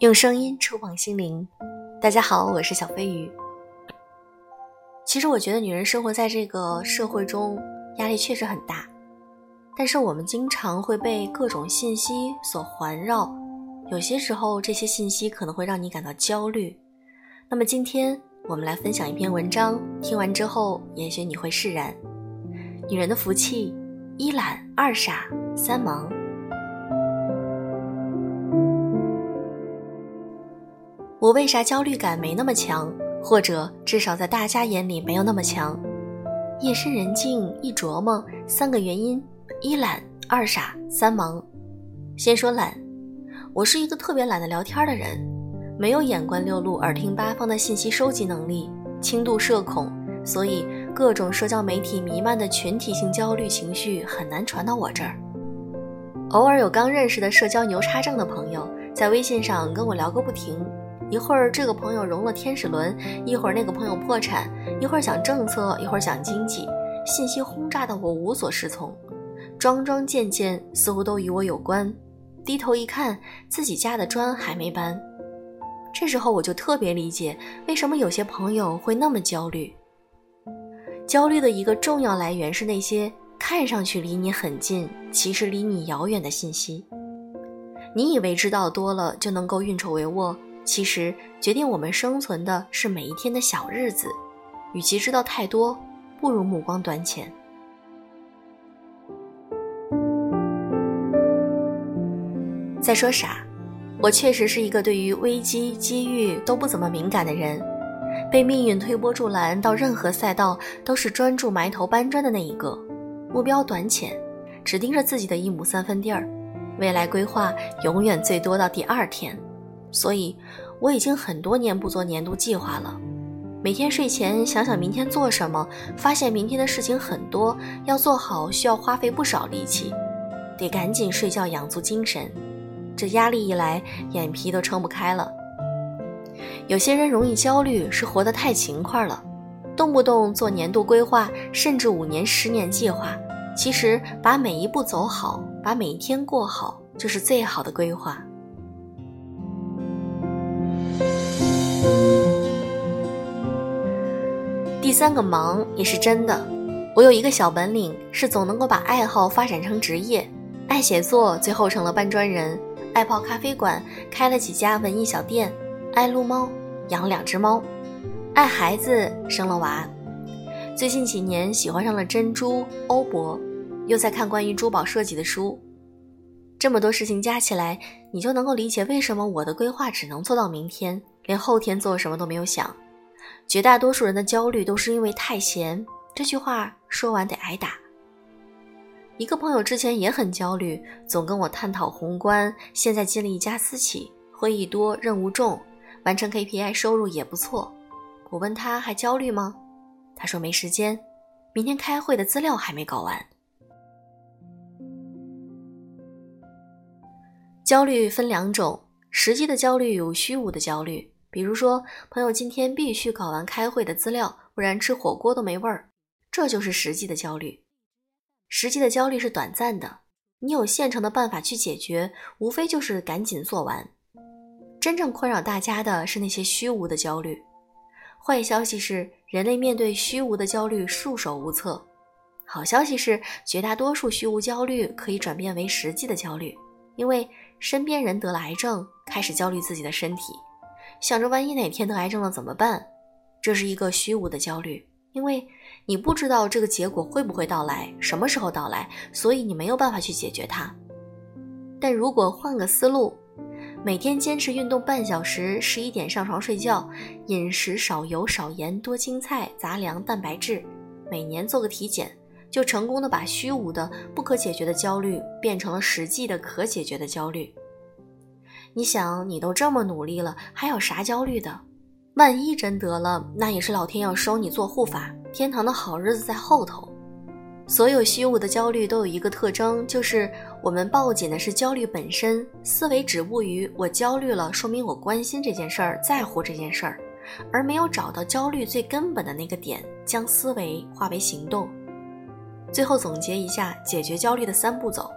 用声音触碰心灵，大家好，我是小飞鱼。其实我觉得女人生活在这个社会中，压力确实很大，但是我们经常会被各种信息所环绕，有些时候这些信息可能会让你感到焦虑。那么今天我们来分享一篇文章，听完之后也许你会释然。女人的福气：一懒，二傻，三忙。我为啥焦虑感没那么强，或者至少在大家眼里没有那么强？夜深人静一琢磨，三个原因：一懒，二傻，三忙。先说懒，我是一个特别懒得聊天的人，没有眼观六路、耳听八方的信息收集能力，轻度社恐，所以各种社交媒体弥漫的群体性焦虑情绪很难传到我这儿。偶尔有刚认识的社交牛叉症的朋友在微信上跟我聊个不停。一会儿这个朋友融了天使轮，一会儿那个朋友破产，一会儿讲政策，一会儿讲经济，信息轰炸的我无所适从，桩桩件件似乎都与我有关。低头一看，自己家的砖还没搬。这时候我就特别理解为什么有些朋友会那么焦虑。焦虑的一个重要来源是那些看上去离你很近，其实离你遥远的信息。你以为知道多了就能够运筹帷幄。其实，决定我们生存的是每一天的小日子。与其知道太多，不如目光短浅。再说傻，我确实是一个对于危机、机遇都不怎么敏感的人。被命运推波助澜，到任何赛道都是专注埋头搬砖的那一个。目标短浅，只盯着自己的一亩三分地儿，未来规划永远最多到第二天。所以，我已经很多年不做年度计划了。每天睡前想想明天做什么，发现明天的事情很多，要做好需要花费不少力气，得赶紧睡觉养足精神。这压力一来，眼皮都撑不开了。有些人容易焦虑，是活得太勤快了，动不动做年度规划，甚至五年、十年计划。其实，把每一步走好，把每一天过好，就是最好的规划。第三个忙也是真的，我有一个小本领，是总能够把爱好发展成职业。爱写作，最后成了搬砖人；爱泡咖啡馆，开了几家文艺小店；爱撸猫，养两只猫；爱孩子，生了娃。最近几年喜欢上了珍珠、欧泊，又在看关于珠宝设计的书。这么多事情加起来，你就能够理解为什么我的规划只能做到明天。连后天做什么都没有想，绝大多数人的焦虑都是因为太闲。这句话说完得挨打。一个朋友之前也很焦虑，总跟我探讨宏观。现在进了一家私企，会议多，任务重，完成 KPI 收入也不错。我问他还焦虑吗？他说没时间，明天开会的资料还没搞完。焦虑分两种，实际的焦虑有虚无的焦虑。比如说，朋友今天必须搞完开会的资料，不然吃火锅都没味儿，这就是实际的焦虑。实际的焦虑是短暂的，你有现成的办法去解决，无非就是赶紧做完。真正困扰大家的是那些虚无的焦虑。坏消息是，人类面对虚无的焦虑束手无策。好消息是，绝大多数虚无焦虑可以转变为实际的焦虑，因为身边人得了癌症，开始焦虑自己的身体。想着万一哪天得癌症了怎么办？这是一个虚无的焦虑，因为你不知道这个结果会不会到来，什么时候到来，所以你没有办法去解决它。但如果换个思路，每天坚持运动半小时，十一点上床睡觉，饮食少油少盐，多青菜杂粮蛋白质，每年做个体检，就成功的把虚无的不可解决的焦虑变成了实际的可解决的焦虑。你想，你都这么努力了，还有啥焦虑的？万一真得了，那也是老天要收你做护法，天堂的好日子在后头。所有虚无的焦虑都有一个特征，就是我们抱紧的是焦虑本身，思维止步于我焦虑了，说明我关心这件事儿，在乎这件事儿，而没有找到焦虑最根本的那个点，将思维化为行动。最后总结一下，解决焦虑的三步走：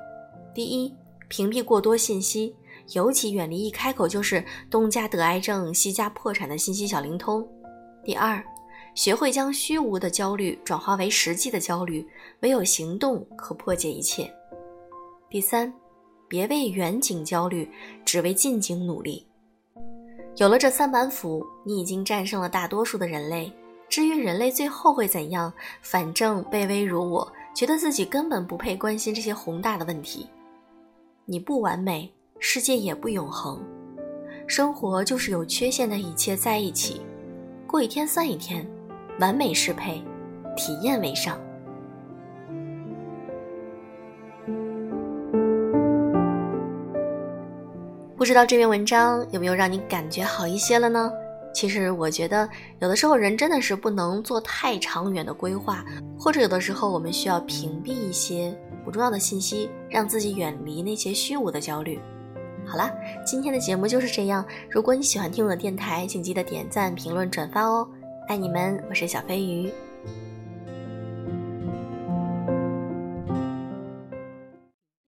第一，屏蔽过多信息，尤其远离一开口就是东家得癌症、西家破产的信息小灵通。第二，学会将虚无的焦虑转化为实际的焦虑，唯有行动可破解一切。第三，别为远景焦虑，只为近景努力。有了这三板斧，你已经战胜了大多数的人类。至于人类最后会怎样，反正卑微如我，觉得自己根本不配关心这些宏大的问题。你不完美，世界也不永恒，生活就是有缺陷的一切在一起，过一天算一天，完美适配，体验为上。不知道这篇文章有没有让你感觉好一些了呢？其实我觉得，有的时候人真的是不能做太长远的规划，或者有的时候我们需要屏蔽一些不重要的信息，让自己远离那些虚无的焦虑。好啦，今天的节目就是这样。如果你喜欢听我的电台，请记得点赞、评论、转发哦！爱你们，我是小飞鱼。